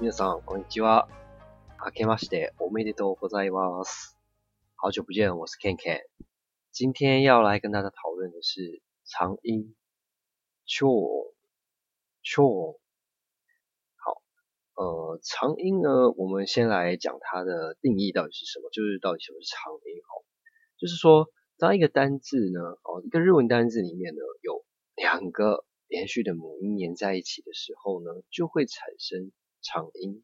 皆さん、こんにちは。明けまして、おめでとうございます。好久不见，我是 Ken Ken。今天要来跟大家讨论的是长音 chore，chore。好，呃，长音呢，我们先来讲它的定义到底是什么，就是到底什么是长音哦。就是说，当一个单字呢，哦，一个日文单字里面呢，有两个连续的母音连在一起的时候呢，就会产生长音。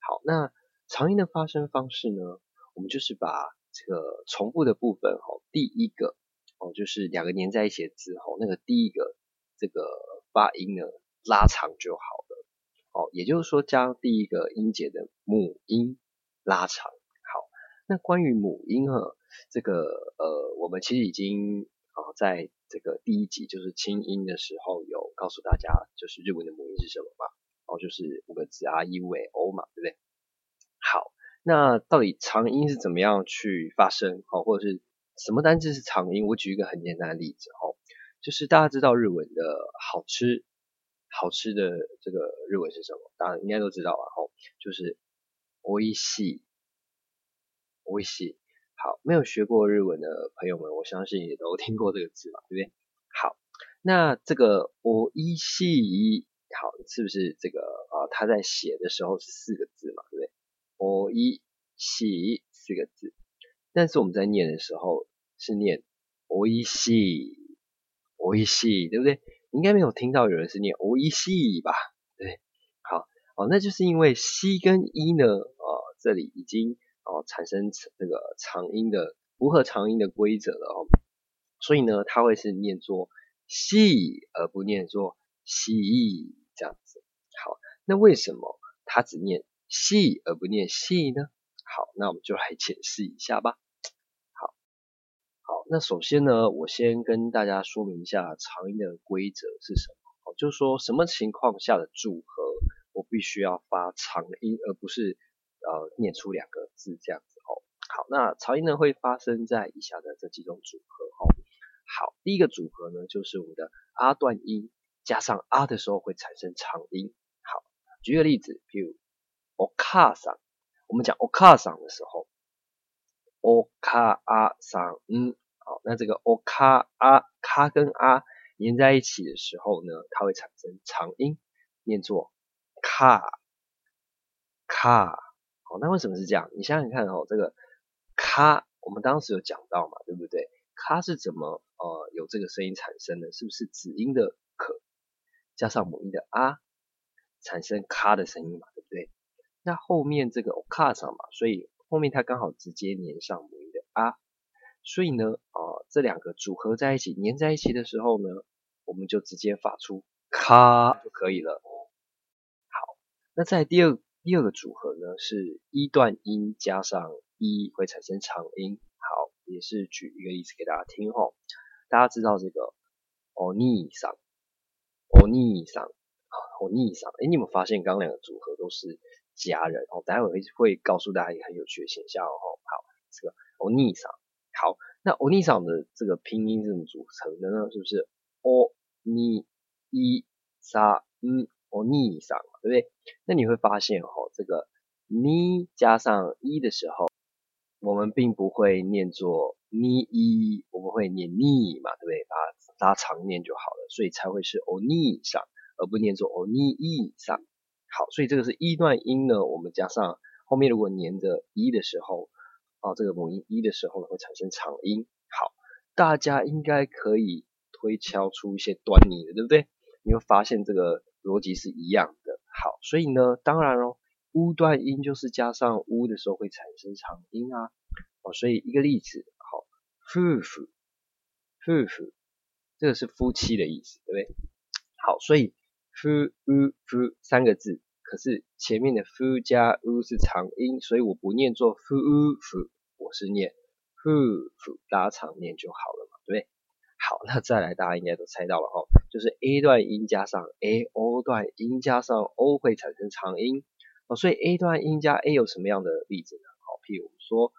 好，那长音的发声方式呢，我们就是把这个重复的部分，哈，第一个哦，就是两个连在一起的字，哈，那个第一个这个发音呢拉长就好了。哦，也就是说，将第一个音节的母音拉长。好，那关于母音啊，这个呃，我们其实已经啊，在这个第一集就是清音的时候有告诉大家，就是日文的母音是什么嘛？哦，就是五个字啊，一、尾、o 嘛，对不对？好，那到底长音是怎么样去发生？好，或者是什么单字是长音？我举一个很简单的例子哦，就是大家知道日文的好吃，好吃的这个日文是什么？大家应该都知道吧？吼，就是おいしい，おいしい。好，没有学过日文的朋友们，我相信也都听过这个字嘛，对不对？好，那这个おいしい， 好，是不是这个啊？它在写的时候是四个字嘛，对不对？おいしい四个字，但是我们在念的时候是念おいしい，おいしい，对不对？应该没有听到有人是念おいしい吧？对，好，哦，那就是因为西跟一呢，呃，这里已经哦产生这个长音的符合长音的规则了哦，所以呢，它会是念作细而不念作西这样子。好， 那为什么它只念细而不念细呢？好，那我们就来解释一下吧。好，好，那首先呢，我先跟大家说明一下长音的规则是什么。哦，就是说什么情况下的组合，我必须要发长音，而不是呃念出两个字这样子哦。好，那长音呢会发生在以下的这几种组合哦。好，第一个组合呢就是我们的啊段音加上啊的时候会产生长音。好，举个例子，比如お母さん，我们讲お母さん的时候，お母さん，好，那这个お母啊卡跟啊连在一起的时候呢，它会产生长音，念作卡卡。好，那为什么是这样？你想想看哦，这个卡，我们当时有讲到嘛，对不对？卡是怎么呃有这个声音产生的？是不是子音的可加上母音的啊， 产生卡的声音嘛，对不对？那后面这个お母さん嘛，所以后面它刚好直接连上母音的啊，所以呢，呃，这两个组合在一起，连在一起的时候呢，我们就直接发出卡就可以了。好，那在第二第二个组合呢，是一段音加上一会产生长音。好，也是举一个例子给大家听吼。大家知道这个お兄さん、 お兄さん、お兄さん，哎，你有没有发现刚刚两个组合都是家人哦？待会会会告诉大家一个很有趣的现象哦。好，这个お兄さん，好，那お兄さん的这个拼音是怎么组成的呢？是不是おにいさん、お兄さん，对不对？那你会发现哦，这个你加上一的时候。我们并不会念作你一，我们会念你嘛，对不对？把它拉长念就好了，所以才会是おに上， 而不念作おにい上。好，所以这个是一段音呢，我们加上后面如果连着一的时候，啊，这个母音一的时候呢，会产生长音。好，大家应该可以推敲出一些端倪的，对不对？你会发现这个逻辑是一样的。好，所以呢，当然喽。乌段音就是加上乌的时候会产生长音啊，哦，所以一个例子，好，夫妇，夫妇，这个是夫妻的意思，对不对？好，所以 夫乌夫三个字，可是前面的夫加乌是长音，所以我不念作夫乌夫，我是念夫妇，拉长念就好了嘛，对不对？好，那再来，大家应该都猜到了哈，就是 A 段音加上 A，O 段音加上 O 会产生长音。哦，所以 A 段音加 A 有什么样的例子呢？好，譬如说，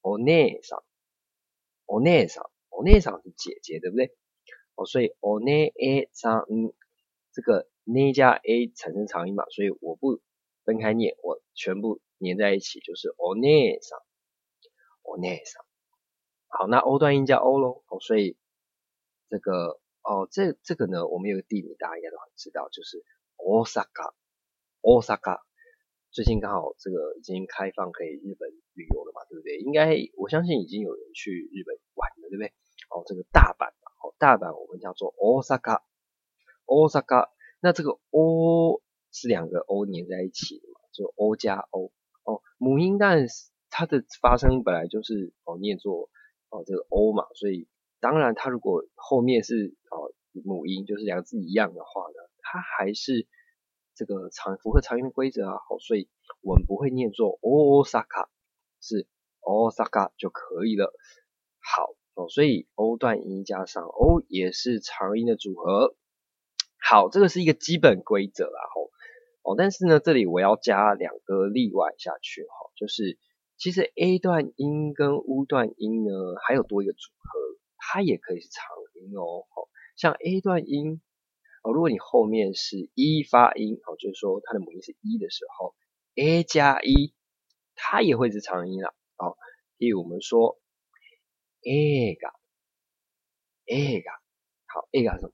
お姉さん，お姉さん，お姉さん是姐姐，对不对？哦，所以お姉さん， 这个 n 加 A 产生长音嘛，所以我不分开念，我全部粘在一起就是 o n e s a o n e s 好，那 o 段音加 o 咯，哦，所以这个哦，这这个呢，我们有个地名大家应该都很知道，就是 Osaka，Osaka。最近刚好这个已经开放可以日本旅游了嘛，对不对？应该我相信已经有人去日本玩了，对不对？哦，这个大阪哦，大阪我们叫做 Osaka，。那这个 O 是两个 O 连在一起的嘛，就 O 加 O。哦，母音但它的发声本来就是哦念作哦这个 O 嘛，所以当然它如果后面是哦母音，就是两个字一样的话呢，它还是。这个常符合常用规则啊，好，所以我们不会念作 Osaka，是 Osaka 就可以了。好哦，所以 O 段音加上 O 也是长音的组合。好，这个是一个基本规则啦，吼哦，但是呢，这里我要加两个例外下去，哈，就是其实 A 段音跟 U 段音呢，还有多一个组合，它也可以是长音哦，好，像 A 段音。哦，如果你后面是一发音，哦，就是说它的母音是一的时候，a 加一，它也会是长音啦。哦，例如我们说 a 嘎 a 嘎，好 a 嘎什么？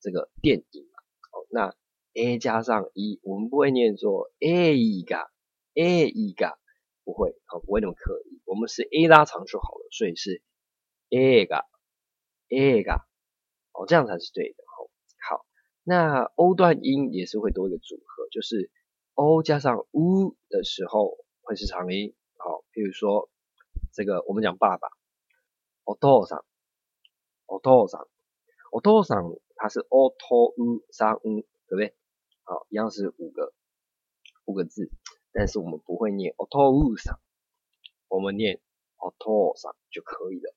这个电影嘛。哦，那 a 加上一，我们不会念作 a 嘎 a 嘎，不会，好，不会那么刻意。我们是 a 拉长就好了，所以是 a 嘎 a 嘎，哦，这样才是对的。那 O 段音也是会多一个组合，就是 O 加上 U 的时候会是长音。好，比如说这个我们讲爸爸，お父さん、お父さん、 お父さん，它是 O、T、U、三 U，对不对？好，一样是五个五个字，但是我们不会念 O、T、U さ我们念 O、父さ就可以了。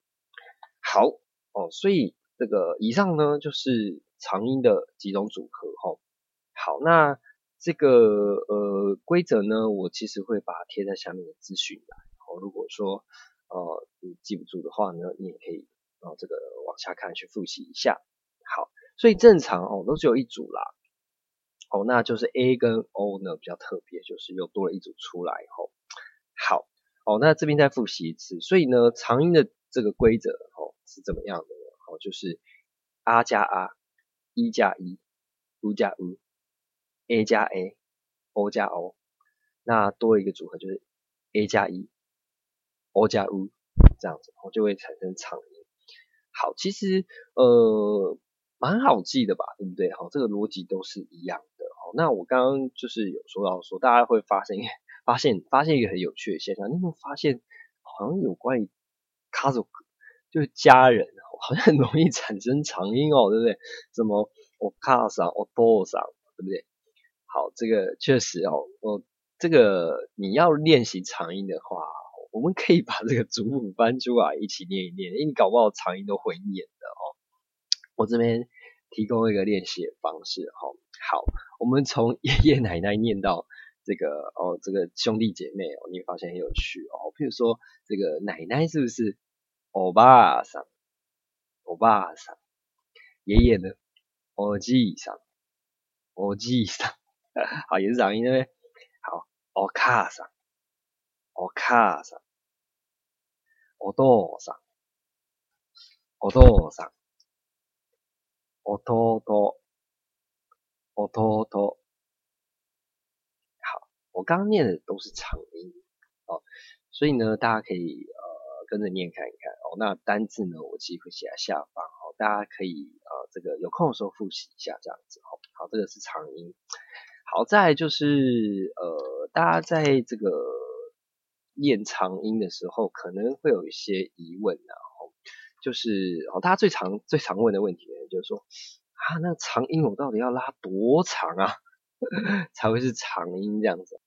好哦，所以这个以上呢就是。长音的几种组合哈，好，那这个呃规则呢，我其实会把它贴在下面的资讯栏，哦，如果说呃你记不住的话呢，你也可以啊这个 往下看去复习一下。好，所以正常哦都只有一组啦，哦，那就是 A 跟 O 呢比较特别，就是又多了一组出来吼。好，哦，那这边再复习一次，所以呢长音的这个规则哦是怎么样的呢？哦，就是 R 加 R。一加一，U 加 U，A 加 A，O 加 O，那多一个组合就是 A 加一，O 加 U，这样子，我就会产生长音。好，其实呃蛮好记的吧，对不对？好，这个逻辑都是一样的。好，那我刚刚就是有说到说，大家会发现发现发现一个很有趣的现象，你有没有发现好像有关于家族？就是家人，好像很容易产生长音哦，对不对？什么我卡上，我多上，对不对？好，这个确实哦，我这个你要练习长音的话，我们可以把这个祖母翻出来一起念一念，因为你搞不好长音都会念的哦。我这边提供一个练习的方式哦。好，我们从爷爷奶奶念到这个哦，这个兄弟姐妹哦，你会发现很有趣哦。譬如说这个奶奶是不是？欧巴桑，欧巴桑，爷爷呢？欧吉桑，欧吉桑，好，也是长音对不对？好，欧卡桑，欧卡桑，欧多桑，欧多桑，欧多多，欧多多。好，我刚刚念的都是长音哦，所以呢，大家可以呃。跟着念看一看哦，那单字呢，我其实会写在下方哦，大家可以呃这个有空的时候复习一下这样子哦。好，这个是长音。好在就是呃大家在这个念长音的时候，可能会有一些疑问然后就是哦大家最常最常问的问题，就是说啊那长音我到底要拉多长啊 才会是长音这样子？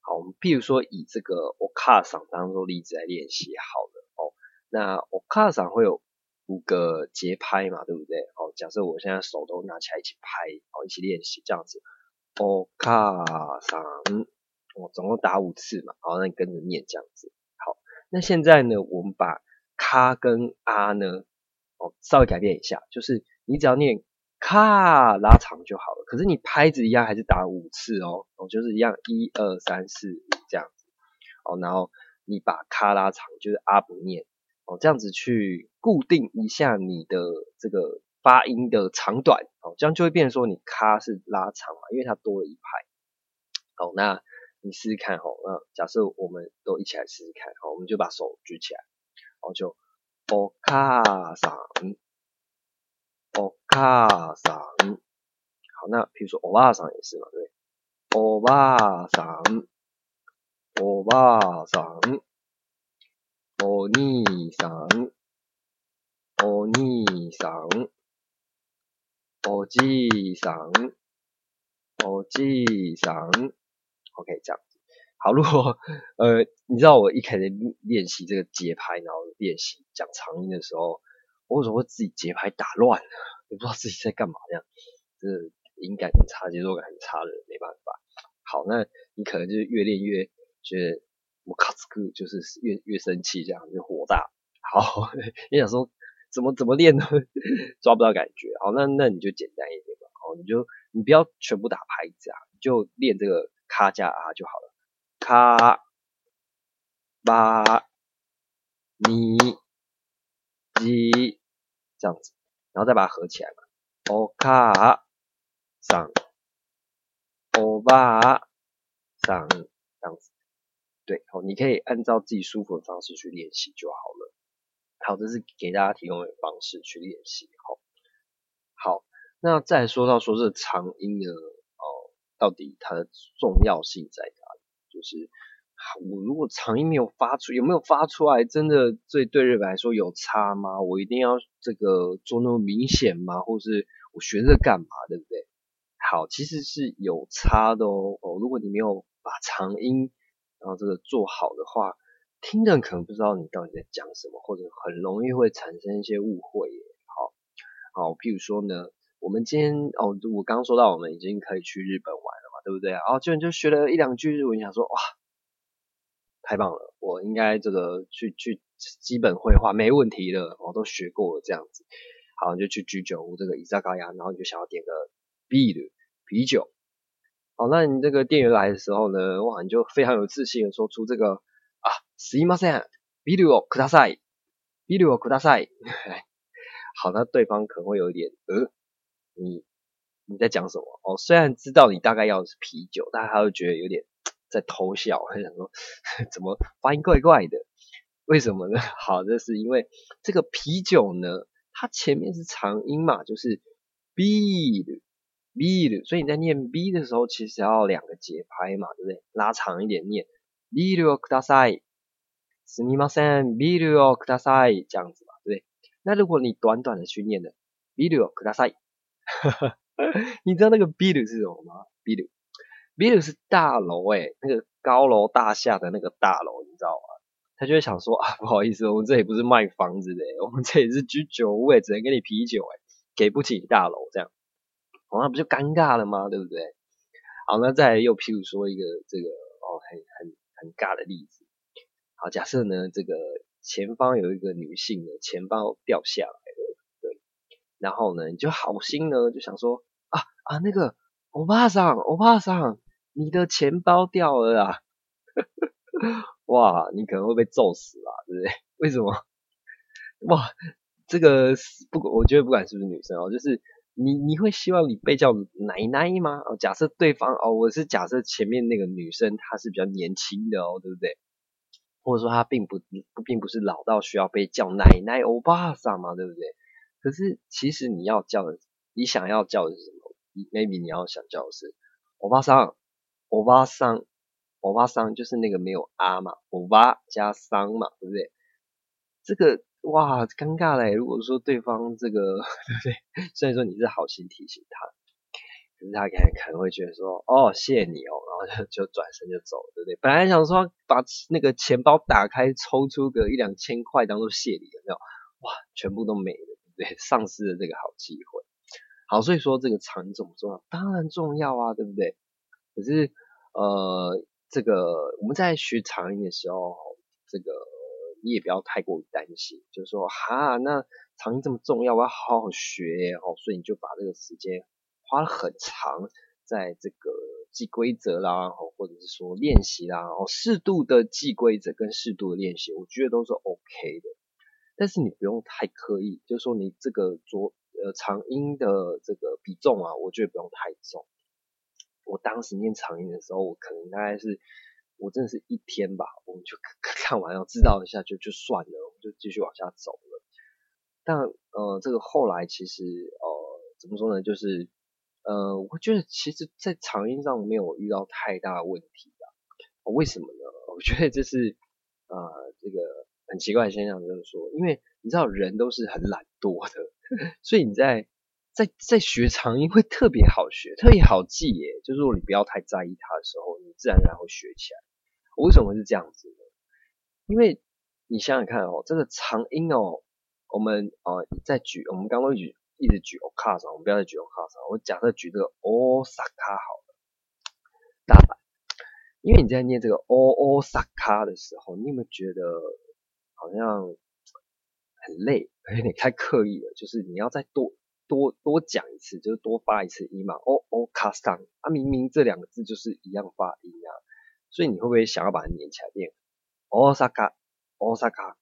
好，我们譬如说以这个 o k a 嗓当做例子来练习好了哦。那 o k a 嗓会有五个节拍嘛，对不对？哦，假设我现在手都拿起来一起拍，哦，一起练习这样子。o k a 嗓，我总共打五次嘛，好，那你跟着念这样子。好，那现在呢，我们把卡跟啊呢，哦，稍微改变一下，就是你只要念咔拉长就好了。可是你拍子一样还是打五次哦，哦就是一样一二三四五这样子哦，然后你把咔拉长就是啊不念哦，这样子去固定一下你的这个发音的长短哦，这样就会变成说你咔是拉长嘛，因为它多了一拍。哦，那你试试看哦，那假设我们都一起来试试看，好，我们就把手举起来，然后就哦咔上。欧卡桑，好，那比如说欧巴桑也是嘛，对，欧巴桑，欧巴桑，欧尼桑，欧尼桑，欧吉桑，欧吉桑，OK，这样子。好，如果呃，你知道我一开始练习这个节拍，然后练习讲长音的时候。我为什么会自己节拍打乱？也不知道自己在干嘛，这样，这音感很差，节奏感很差的，没办法。好，那你可能就是越练越觉得我卡斯克就是越越生气，这样就火大。好，你想说怎么怎么练呢？抓不到感觉。好，那那你就简单一点吧。好，你就你不要全部打拍子啊，就练这个卡加啊就好了。卡巴尼。一这样子，然后再把它合起来嘛。o 卡上欧巴上这样子，对，好，你可以按照自己舒服的方式去练习就好了。好，这是给大家提供的方式去练习。好，好，那再说到说这长音呢，到底它的重要性在哪里？就是。我如果长音没有发出，有没有发出来？真的对对日本来说有差吗？我一定要这个做那么明显吗？或是我学这干嘛？对不对？好，其实是有差的哦。哦，如果你没有把长音然后这个做好的话，听的人可能不知道你到底在讲什么，或者很容易会产生一些误会。好，好，譬如说呢，我们今天哦，我刚刚说到我们已经可以去日本玩了嘛，对不对啊？然后就就学了一两句日文，想说哇。太棒了，我应该这个去去基本绘画没问题的，我都学过了这样子。好，就去居酒屋这个伊萨高雅，然后你就想要点个 B 的啤酒。好，那你这个店员来的时候呢，哇，你就非常有自信的说出这个啊，すいません、ビールをください、ビールをください。好，那对方可能会有一点呃， 你你在讲什么？哦，虽然知道你大概要的是啤酒，但他会觉得有点。在偷笑，还想说怎么发音怪怪的？为什么呢？好，这是因为这个啤酒呢，它前面是长音嘛，就是 b 的 b 的，所以你在念 b 的时候，其实要两个节拍嘛，对不对？拉长一点念 b ルをください、すみません、ビールをください这样子嘛，对不对？那如果你短短的去念的 b ルをください， 你知道那个 b ル是什么吗 b ル b i 是大楼哎，那个高楼大厦的那个大楼，你知道吗？他就会想说啊，不好意思，我们这里不是卖房子的，我们这里是居酒屋，只能给你啤酒哎，给不起大楼这样，哦，那不就尴尬了吗？对不对？好，那再又譬如说一个这个哦，很很很尬的例子，好，假设呢这个前方有一个女性的钱包掉下来，然后呢你就好心呢就想说啊啊那个欧巴桑，欧巴桑。你的钱包掉了啊！哇，你可能会被揍死啦，对不对？为什么？哇，这个不，我觉得不管是不是女生哦，就是你，你会希望你被叫奶奶吗？哦，假设对方哦，我是假设前面那个女生她是比较年轻的哦，对不对？或者说她并不并不是老到需要被叫奶奶、欧巴桑嘛，对不对？可是其实你要叫的，你想要叫的是什么？maybe 你要想叫的是欧巴桑。欧巴桑，欧巴桑就是那个没有啊嘛，欧巴加桑嘛，对不对？这个哇，尴尬嘞！如果说对方这个，对不对？虽然说你是好心提醒他，可是他可能可能会觉得说，哦，谢谢你哦，然后就就转身就走，对不对？本来想说把那个钱包打开，抽出个一两千块当做谢礼，有没有？哇，全部都没了，对？丧失了这个好机会。好，所以说这个长音重不重要？当然重要啊，对不对？可是，呃，这个我们在学长音的时候，这个你也不要太过于担心，就是说哈，那长音这么重要，我要好好学哦，所以你就把这个时间花了很长在这个记规则啦，或者是说练习啦，哦，适度的记规则跟适度的练习，我觉得都是 OK 的。但是你不用太刻意，就是说你这个浊呃长音的这个比重啊，我觉得不用太重。我当时念长音的时候，我可能大概是，我真的是一天吧，我们就 看完了，知道一下就就算了，我们就继续往下走了。但呃，这个后来其实呃，怎么说呢？就是呃，我觉得其实在长音上没有遇到太大问题的。为什么呢？我觉得这是呃这个。很奇怪的现象就是说，因为你知道人都是很懒惰的，所以你在在在学长音会特别好学，特别好记耶。就是说你不要太在意它的时候，你自然而然会学起来。我为什么是这样子呢？因为你想想看哦，这个长音哦，我们呃在举，我们刚刚举一直举 o k a 我们不要再举 Okasa，我假设举这个 Osaka 好了，大阪。因为你在念这个 Osaka 的时候，你有没有觉得？好像很累，有点太刻意了。就是你要再多多多讲一次，就是多发一次音嘛。哦哦，卡桑啊，明明这两个字就是一样发音啊，所以你会不会想要把它连起来念？哦萨卡，哦萨卡，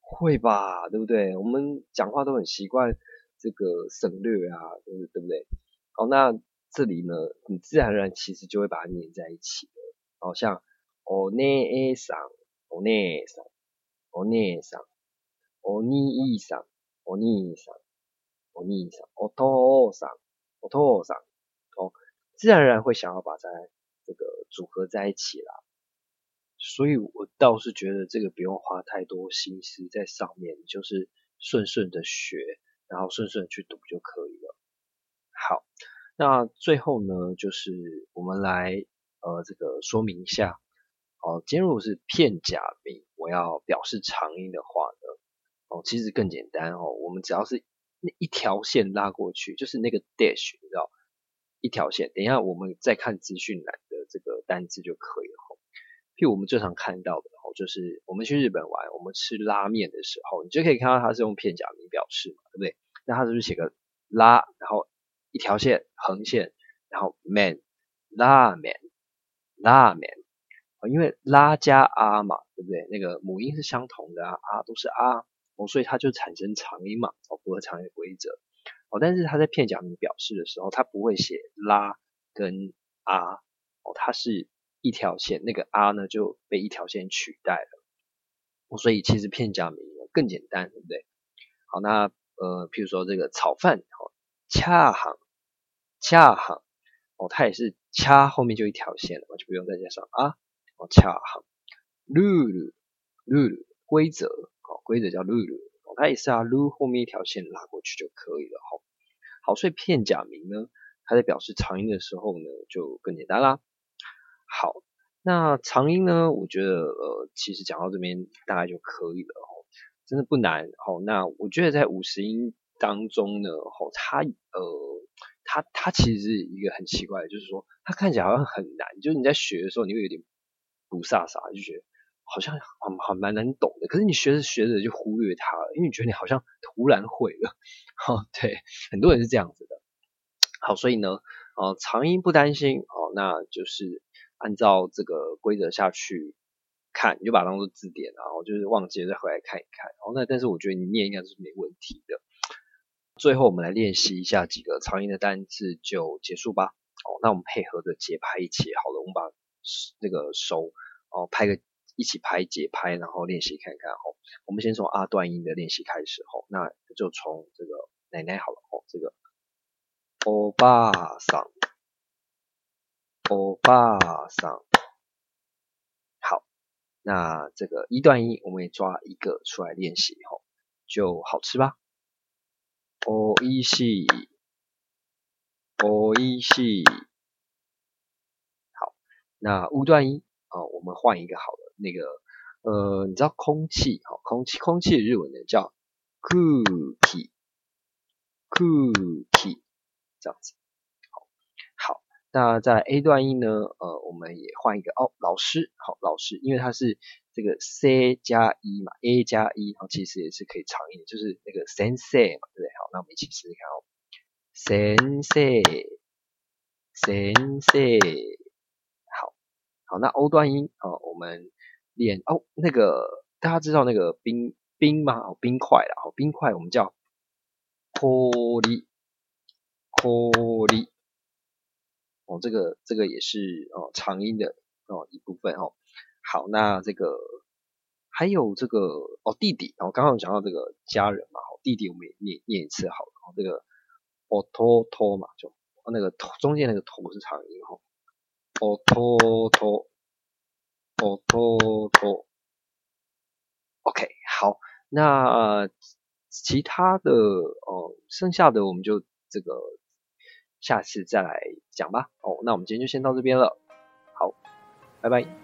会吧，对不对？我们讲话都很习惯这个省略啊，对不对？不对？好，那这里呢，你自然而然其实就会把它连在一起了。好像哦内诶桑，哦内桑。お姉さん、お兄さん、お兄さん、お兄さん、お父さん、お父さん，哦，自然而然会想要把在这个组合在一起啦。所以我倒是觉得这个不用花太多心思在上面，就是顺顺的学，然后顺顺去读就可以了。好，那最后呢，就是我们来呃这个说明一下。 哦，今天如果是片假名，我要表示长音的话呢，哦，其实更简单哦，我们只要是那一条线拉过去，就是那个 dash，你知道，一条线。等一下我们再看资讯栏的这个单字就可以了。譬如我们最常看到的，哦，就是我们去日本玩，我们吃拉面的时候，你就可以看到它是用片假名表示嘛，对不对？那它是不是写个拉，然后一条线横线，然后 man 拉面拉面。因为拉加啊嘛，对不对？那个母音是相同的啊，啊都是啊，哦，所以它就产生长音嘛，哦，符合长音规则。哦，但是它在片假名表示的时候，它不会写拉跟啊，哦，它是一条线，那个啊呢就被一条线取代了。哦，所以其实片假名更简单，对不对？好，那呃，譬如说这个炒饭，哦，恰行，恰行，哦，它也是恰后面就一条线了，就不用再加上啊。哦，恰好，rule，rule 规则，好，规则叫 rule，它也是啊，rule 后面一条线拉过去就可以了，好，好，所以片假名呢，它在表示长音的时候呢，就更简单啦。好，那长音呢，我觉得呃，其实讲到这边大概就可以了，哦，真的不难，哦，那我觉得在五十音当中呢，哦，它呃。它它其实是一个很奇怪的，就是说它看起来好像很难，就是你在学的时候你会有点。不飒飒，就觉得好像很很蛮难懂的。可是你学着学着就忽略它了，因为你觉得你好像突然会了。哦，对，很多人是这样子的。好，所以呢，呃，长音不担心哦，那就是按照这个规则下去看，你就把它当做字典，然后就是忘记了再回来看一看。然后那但是我觉得你念应该是没问题的。最后我们来练习一下几个长音的单字就结束吧。哦，那我们配合着节拍一起，好了，我们把那个手。哦，拍个一起拍节拍，然后练习看看哦。我们先从啊段音的练习开始哦，那就从这个奶奶好了哦，这个欧巴桑，欧巴桑。好，那这个一段音我们也抓一个出来练习哦，就好吃吧。おいしい、おいしい。 那五段音。哦，我们换一个好了，那个呃，你知道空气，好，空气，空气的日文呢叫空气，空气，这样子，好，好，那在 A 段音呢，呃，我们也换一个哦，老师，好，老师，因为它是这个 c 加一嘛，a 加一，然后其实也是可以长音，就是那个 sense 嘛，对不对？好，那我们一起试试看哦，sense，sense 好，那 o 段音哦，我们练哦，那个大家知道那个冰冰吗？哦，冰块啦，哦，冰块我们叫 kori，kori，哦，这个这个也是哦长音的哦一部分哦。好，那这个还有这个哦，弟弟，然后刚刚讲到这个家人嘛，好，弟弟我们也念念一次好了，这个 oto to 嘛，就那个中间那个头是长音哈，oto to，oto to，OK，好，那其他的哦，剩下的我们就这个下次再来讲吧，哦，那我们今天就先到这边了，好，拜拜。